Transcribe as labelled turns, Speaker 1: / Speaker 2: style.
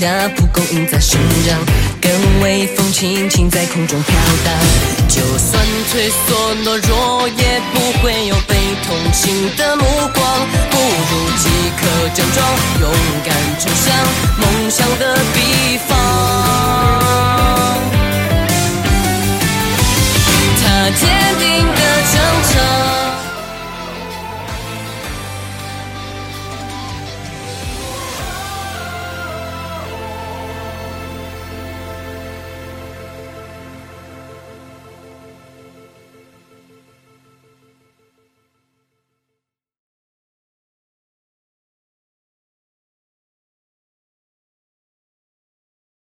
Speaker 1: 的蒲公英在生长，跟微风轻轻在空中飘荡。就算退缩懦弱，也不会有被同情的目光。不如即刻整装，勇敢冲向梦想的。